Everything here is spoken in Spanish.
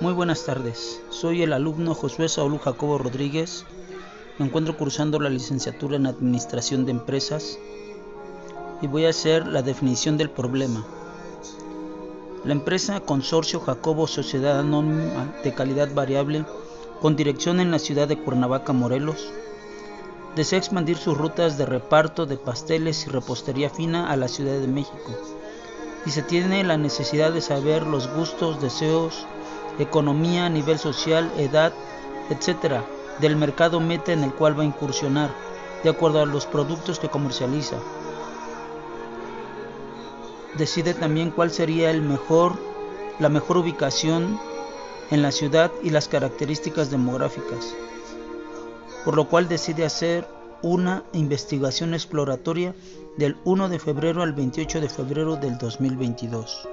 Muy buenas tardes, soy el alumno Josué Saúl Jacobo Rodríguez. Me encuentro cursando la licenciatura en Administración de Empresas y voy a hacer la definición del problema. La empresa Consorcio Jacobo Sociedad Anónima de Calidad Variable, con dirección en la ciudad de Cuernavaca, Morelos, desea expandir sus rutas de reparto de pasteles y repostería fina a la Ciudad de México y se tiene la necesidad de saber los gustos, deseos, economía, nivel social, edad, etc. del mercado meta en el cual va a incursionar, de acuerdo a los productos que comercializa. Decide también cuál sería el mejor, la mejor ubicación en la ciudad y las características demográficas, por lo cual decide hacer una investigación exploratoria del 1 de febrero al 28 de febrero del 2022.